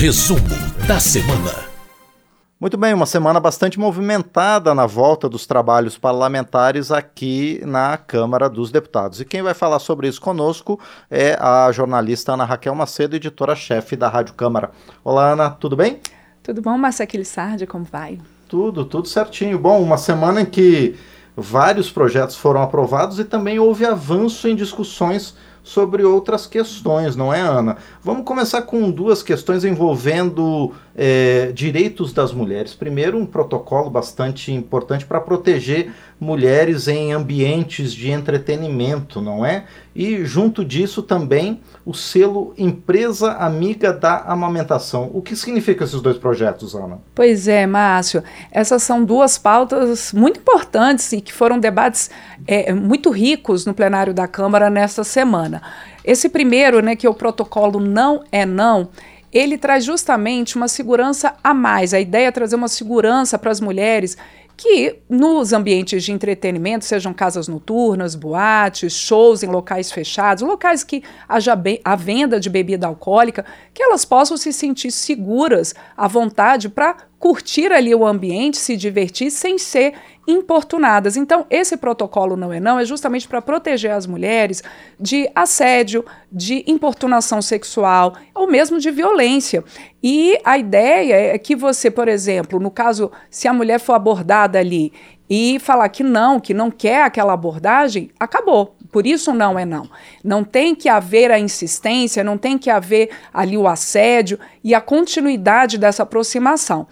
Resumo da semana. Muito bem, uma semana bastante movimentada na volta dos trabalhos parlamentares aqui na Câmara dos Deputados. E quem vai falar sobre isso conosco é a jornalista Ana Raquel Macedo, editora-chefe da Rádio Câmara. Olá, Ana, tudo bem? Tudo bom, Marcia Sardi, como vai? Tudo, tudo certinho. Bom, uma semana em que vários projetos foram aprovados e também houve avanço em discussões sobre outras questões, não é, Ana? Vamos começar com duas questões envolvendo é, direitos das mulheres. Primeiro, um protocolo bastante importante para proteger mulheres em ambientes de entretenimento, não é? E junto disso também o selo Empresa Amiga da Amamentação. O que significa esses dois projetos, Ana? Pois é, Márcio. Essas são duas pautas muito importantes e que foram debates é, muito ricos no plenário da Câmara nesta semana. Esse primeiro, né, que é o protocolo não é não, ele traz justamente uma segurança a mais. A ideia é trazer uma segurança para as mulheres que nos ambientes de entretenimento, sejam casas noturnas, boates, shows em locais fechados, locais que haja a venda de bebida alcoólica, que elas possam se sentir seguras, à vontade para curtir ali o ambiente, se divertir sem ser importunadas. Então, esse protocolo não é não é justamente para proteger as mulheres de assédio, de importunação sexual ou mesmo de violência. E a ideia é que você, por exemplo, no caso, se a mulher for abordada ali e falar que não, que não quer aquela abordagem, acabou. Por isso não é não. Não tem que haver a insistência, não tem que haver ali o assédio e a continuidade dessa aproximação.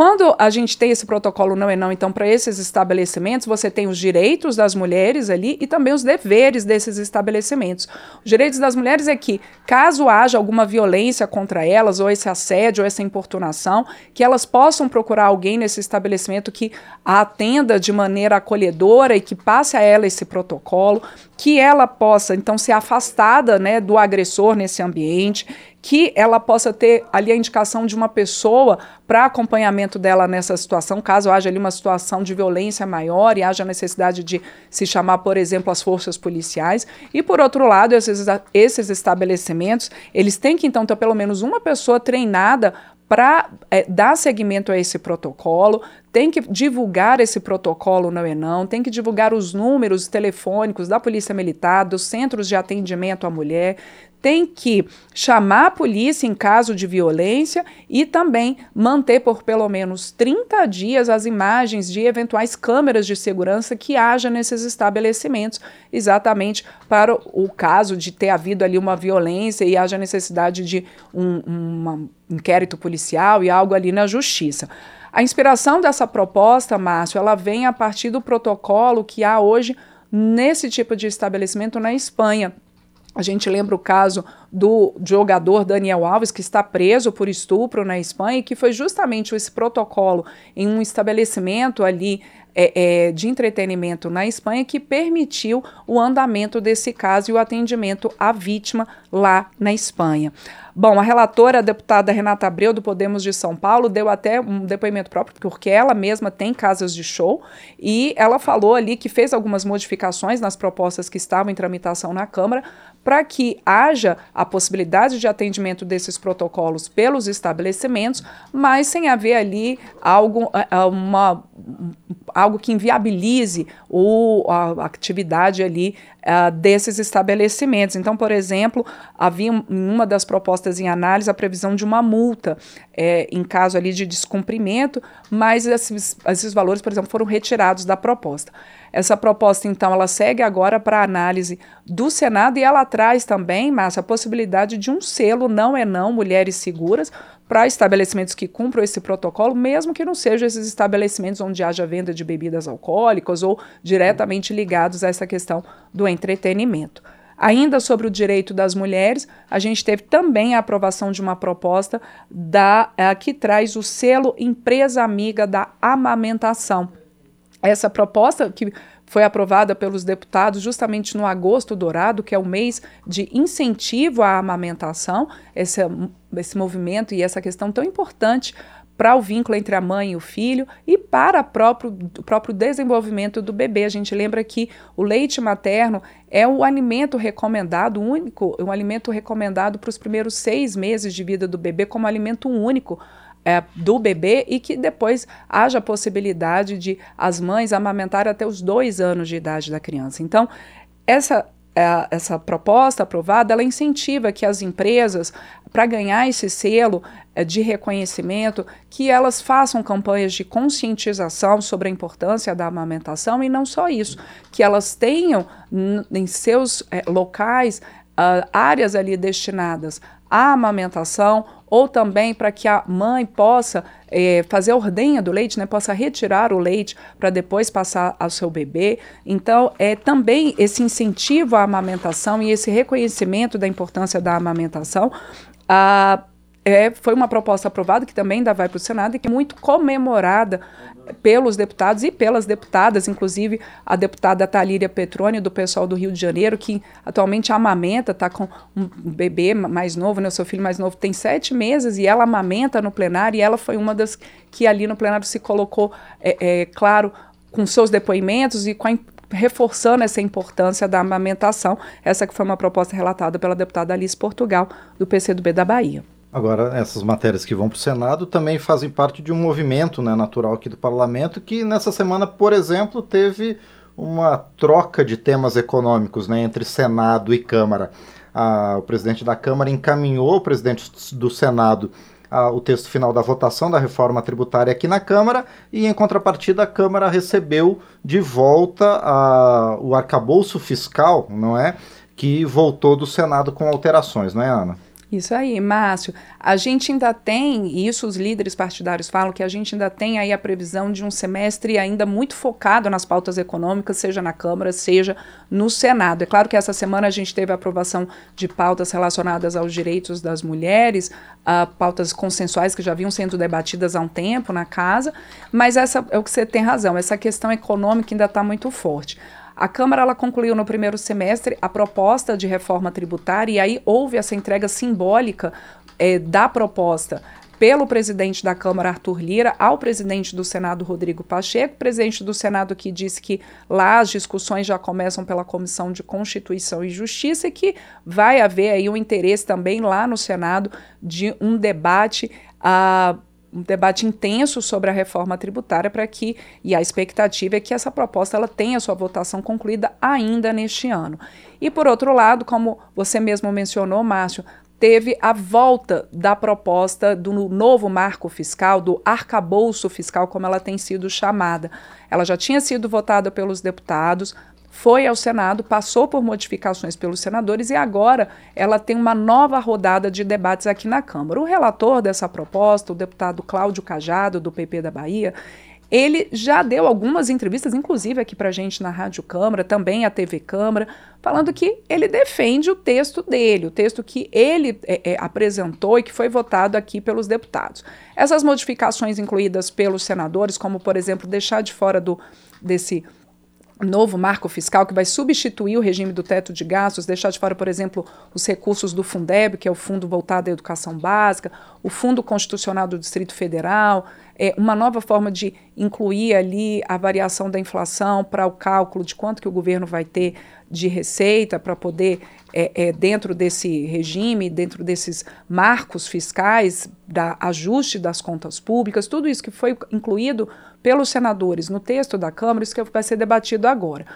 Quando a gente tem esse protocolo não é não, então, para esses estabelecimentos, você tem os direitos das mulheres ali e também os deveres desses estabelecimentos. Os direitos das mulheres é que, caso haja alguma violência contra elas, ou esse assédio, ou essa importunação, que elas possam procurar alguém nesse estabelecimento que a atenda de maneira acolhedora e que passe a ela esse protocolo, que ela possa, então, ser afastada né, do agressor nesse ambiente, que ela possa ter ali a indicação de uma pessoa para acompanhamento dela nessa situação, caso haja ali uma situação de violência maior e haja necessidade de se chamar, por exemplo, as forças policiais. E por outro lado, esses, esses estabelecimentos, eles têm que então ter pelo menos uma pessoa treinada para é, dar seguimento a esse protocolo, tem que divulgar esse protocolo não é não, tem que divulgar os números telefônicos da Polícia Militar, dos centros de atendimento à mulher, tem que chamar a polícia em caso de violência e também manter por pelo menos 30 dias as imagens de eventuais câmeras de segurança que haja nesses estabelecimentos, exatamente para o caso de ter havido ali uma violência e haja necessidade de um, um inquérito policial e algo ali na justiça. A inspiração dessa proposta, Márcio, ela vem a partir do protocolo que há hoje nesse tipo de estabelecimento na Espanha a gente lembra o caso do jogador Daniel Alves, que está preso por estupro na Espanha, e que foi justamente esse protocolo em um estabelecimento ali é, é, de entretenimento na Espanha que permitiu o andamento desse caso e o atendimento à vítima lá na Espanha. Bom, a relatora, a deputada Renata Abreu, do Podemos de São Paulo, deu até um depoimento próprio, porque ela mesma tem casas de show, e ela falou ali que fez algumas modificações nas propostas que estavam em tramitação na Câmara, para que haja a possibilidade de atendimento desses protocolos pelos estabelecimentos, mas sem haver ali algo, uma, algo que inviabilize o, a atividade ali uh, desses estabelecimentos. Então, por exemplo, havia em uma das propostas em análise a previsão de uma multa é, em caso ali de descumprimento, mas esses, esses valores, por exemplo, foram retirados da proposta. Essa proposta, então, ela segue agora para análise do Senado e ela traz também, Márcia, a possibilidade de um selo não é não, mulheres seguras, para estabelecimentos que cumpram esse protocolo, mesmo que não sejam esses estabelecimentos onde haja venda de bebidas alcoólicas ou diretamente ligados a essa questão do entretenimento. Ainda sobre o direito das mulheres, a gente teve também a aprovação de uma proposta da, uh, que traz o selo Empresa Amiga da Amamentação. Essa proposta que foi aprovada pelos deputados justamente no Agosto Dourado, que é o mês de incentivo à amamentação, esse, esse movimento e essa questão tão importante para o vínculo entre a mãe e o filho e para próprio, o próprio desenvolvimento do bebê. A gente lembra que o leite materno é o alimento recomendado, único, um alimento recomendado para os primeiros seis meses de vida do bebê como alimento único é, do bebê e que depois haja a possibilidade de as mães amamentarem até os dois anos de idade da criança. Então, essa é, essa proposta aprovada, ela incentiva que as empresas, para ganhar esse selo é, de reconhecimento, que elas façam campanhas de conscientização sobre a importância da amamentação e não só isso, que elas tenham em seus é, locais uh, áreas ali destinadas à amamentação ou também para que a mãe possa é, fazer a ordenha do leite, né, possa retirar o leite para depois passar ao seu bebê. Então, é também esse incentivo à amamentação e esse reconhecimento da importância da amamentação. Ah, é, foi uma proposta aprovada que também ainda vai para o Senado e que é muito comemorada pelos deputados e pelas deputadas, inclusive a deputada Talíria Petroni, do pessoal do Rio de Janeiro, que atualmente amamenta, está com um bebê mais novo, né, o seu filho mais novo tem sete meses, e ela amamenta no plenário, e ela foi uma das que ali no plenário se colocou, é, é claro, com seus depoimentos e com a reforçando essa importância da amamentação, essa que foi uma proposta relatada pela deputada Alice Portugal, do PCdoB da Bahia. Agora, essas matérias que vão para o Senado também fazem parte de um movimento né, natural aqui do parlamento, que nessa semana, por exemplo, teve uma troca de temas econômicos né, entre Senado e Câmara. Ah, o presidente da Câmara encaminhou o presidente do Senado ah, o texto final da votação da reforma tributária aqui na Câmara e, em contrapartida, a Câmara recebeu de volta ah, o arcabouço fiscal, não é? Que voltou do Senado com alterações, não é, Ana? Isso aí, Márcio. A gente ainda tem, e isso os líderes partidários falam, que a gente ainda tem aí a previsão de um semestre ainda muito focado nas pautas econômicas, seja na Câmara, seja no Senado. É claro que essa semana a gente teve a aprovação de pautas relacionadas aos direitos das mulheres, uh, pautas consensuais que já vinham sendo debatidas há um tempo na casa, mas essa é o que você tem razão, essa questão econômica ainda está muito forte. A Câmara ela concluiu no primeiro semestre a proposta de reforma tributária e aí houve essa entrega simbólica é, da proposta pelo presidente da Câmara, Arthur Lira, ao presidente do Senado, Rodrigo Pacheco, presidente do Senado que disse que lá as discussões já começam pela Comissão de Constituição e Justiça e que vai haver aí um interesse também lá no Senado de um debate. Uh, um debate intenso sobre a reforma tributária para que e a expectativa é que essa proposta ela tenha sua votação concluída ainda neste ano. E por outro lado, como você mesmo mencionou, Márcio, teve a volta da proposta do novo marco fiscal, do arcabouço fiscal, como ela tem sido chamada. Ela já tinha sido votada pelos deputados, foi ao Senado, passou por modificações pelos senadores e agora ela tem uma nova rodada de debates aqui na Câmara. O relator dessa proposta, o deputado Cláudio Cajado, do PP da Bahia, ele já deu algumas entrevistas, inclusive aqui para gente na Rádio Câmara, também a TV Câmara, falando que ele defende o texto dele, o texto que ele é, é, apresentou e que foi votado aqui pelos deputados. Essas modificações incluídas pelos senadores, como por exemplo deixar de fora do desse novo marco fiscal que vai substituir o regime do teto de gastos, deixar de fora, por exemplo, os recursos do Fundeb, que é o Fundo Voltado à Educação Básica, o Fundo Constitucional do Distrito Federal, é, uma nova forma de incluir ali a variação da inflação para o cálculo de quanto que o governo vai ter de receita para poder, é, é, dentro desse regime, dentro desses marcos fiscais, da ajuste das contas públicas, tudo isso que foi incluído pelos senadores no texto da Câmara, isso que vai ser debatido agora.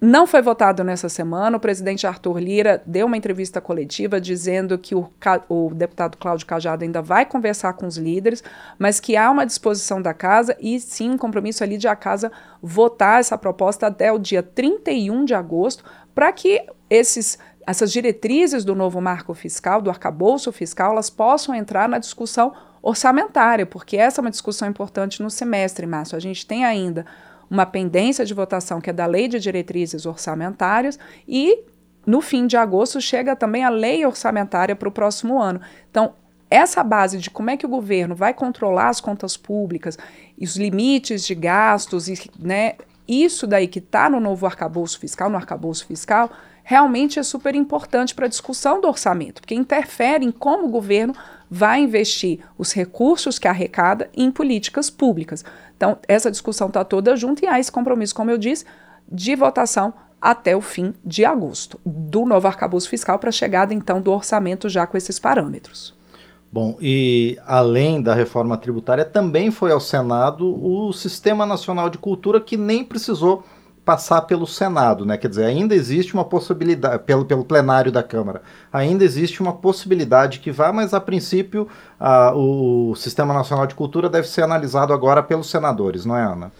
Não foi votado nessa semana. O presidente Arthur Lira deu uma entrevista coletiva dizendo que o, o, deputado Cláudio Cajado ainda vai conversar com os líderes, mas que há uma disposição da casa e sim um compromisso ali de a casa votar essa proposta até o dia 31 de agosto, para que esses, essas diretrizes do novo marco fiscal, do arcabouço fiscal, elas possam entrar na discussão orçamentária, porque essa é uma discussão importante no semestre, Márcio. A gente tem ainda uma pendência de votação que é da Lei de Diretrizes Orçamentárias e no fim de agosto chega também a lei orçamentária para o próximo ano. Então, essa base de como é que o governo vai controlar as contas públicas os limites de gastos, e, né, isso daí que está no novo arcabouço fiscal, no arcabouço fiscal, realmente é super importante para a discussão do orçamento, porque interfere em como o governo vai investir os recursos que arrecada em políticas públicas. Então, essa discussão está toda junto e há esse compromisso, como eu disse, de votação até o fim de agosto do novo arcabouço fiscal para a chegada, então, do orçamento já com esses parâmetros. Bom, e além da reforma tributária, também foi ao Senado o Sistema Nacional de Cultura, que nem precisou passar pelo Senado, né? Quer dizer, ainda existe uma possibilidade, pelo, pelo plenário da Câmara, ainda existe uma possibilidade que vá, mas a princípio o Sistema Nacional de Cultura deve ser analisado agora pelos senadores, não é, Ana?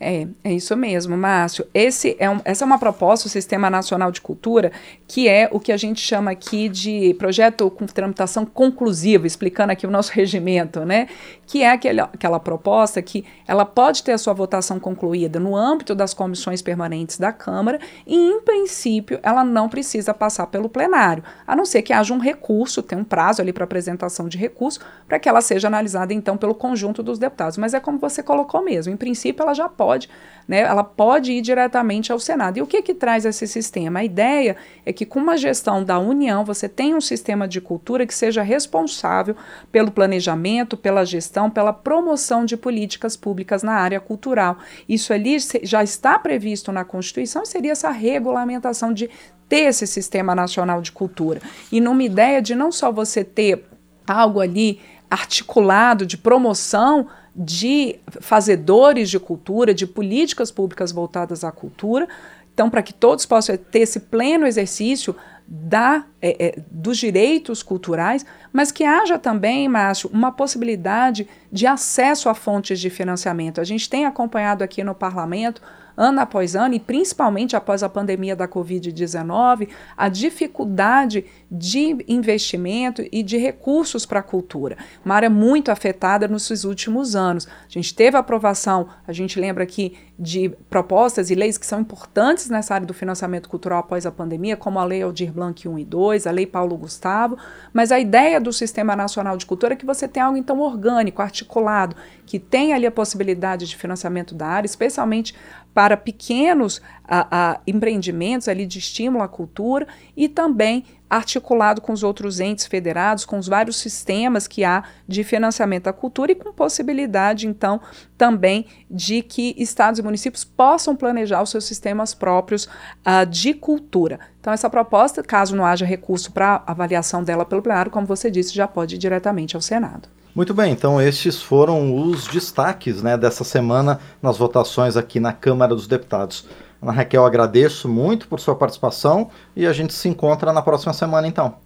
É, é isso mesmo, Márcio. Esse é um, essa é uma proposta do Sistema Nacional de Cultura, que é o que a gente chama aqui de projeto com tramitação conclusiva, explicando aqui o nosso regimento, né? Que é aquele, aquela proposta que ela pode ter a sua votação concluída no âmbito das comissões permanentes da Câmara e, em princípio, ela não precisa passar pelo plenário, a não ser que haja um recurso, tem um prazo ali para apresentação de recurso, para que ela seja analisada, então, pelo conjunto dos deputados. Mas é como você colocou mesmo, em princípio, ela já pode pode, né, ela pode ir diretamente ao Senado. E o que que traz esse sistema? A ideia é que com uma gestão da União, você tenha um sistema de cultura que seja responsável pelo planejamento, pela gestão, pela promoção de políticas públicas na área cultural. Isso ali já está previsto na Constituição, seria essa regulamentação de ter esse sistema nacional de cultura. E numa ideia de não só você ter algo ali articulado de promoção de fazedores de cultura, de políticas públicas voltadas à cultura. Então, para que todos possam ter esse pleno exercício da, é, é, dos direitos culturais, mas que haja também, Márcio, uma possibilidade de acesso a fontes de financiamento. A gente tem acompanhado aqui no parlamento ano após ano, e principalmente após a pandemia da Covid-19, a dificuldade de investimento e de recursos para a cultura. Uma área muito afetada nos últimos anos. A gente teve aprovação, a gente lembra aqui de propostas e leis que são importantes nessa área do financiamento cultural após a pandemia, como a Lei Aldir Blanc 1 e 2, a Lei Paulo Gustavo, mas a ideia do Sistema Nacional de Cultura é que você tenha algo então orgânico, articulado, que tenha ali a possibilidade de financiamento da área, especialmente para pequenos a, a, empreendimentos ali de estímulo à cultura e também articulado com os outros entes federados, com os vários sistemas que há de financiamento à cultura e com possibilidade, então, também de que estados e municípios possam planejar os seus sistemas próprios uh, de cultura. Então, essa proposta, caso não haja recurso para avaliação dela pelo plenário, como você disse, já pode ir diretamente ao Senado. Muito bem, então estes foram os destaques né, dessa semana nas votações aqui na Câmara dos Deputados. Ana Raquel, agradeço muito por sua participação e a gente se encontra na próxima semana, então.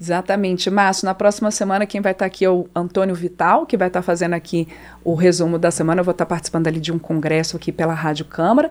Exatamente, Márcio. Na próxima semana, quem vai estar aqui é o Antônio Vital, que vai estar fazendo aqui o resumo da semana. Eu vou estar participando ali de um congresso aqui pela Rádio Câmara.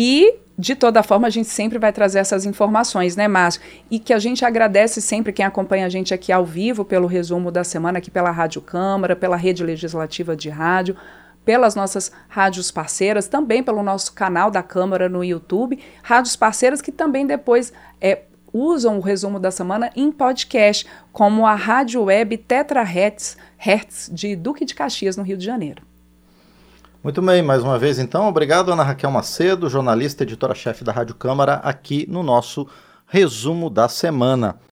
E, de toda forma, a gente sempre vai trazer essas informações, né, Márcio? E que a gente agradece sempre quem acompanha a gente aqui ao vivo pelo resumo da semana, aqui pela Rádio Câmara, pela Rede Legislativa de Rádio pelas nossas rádios parceiras, também pelo nosso canal da Câmara no YouTube, rádios parceiras que também depois é, usam o resumo da semana em podcast, como a Rádio Web Tetra Hertz, Hertz de Duque de Caxias, no Rio de Janeiro. Muito bem, mais uma vez então, obrigado Ana Raquel Macedo, jornalista, editora-chefe da Rádio Câmara, aqui no nosso resumo da semana.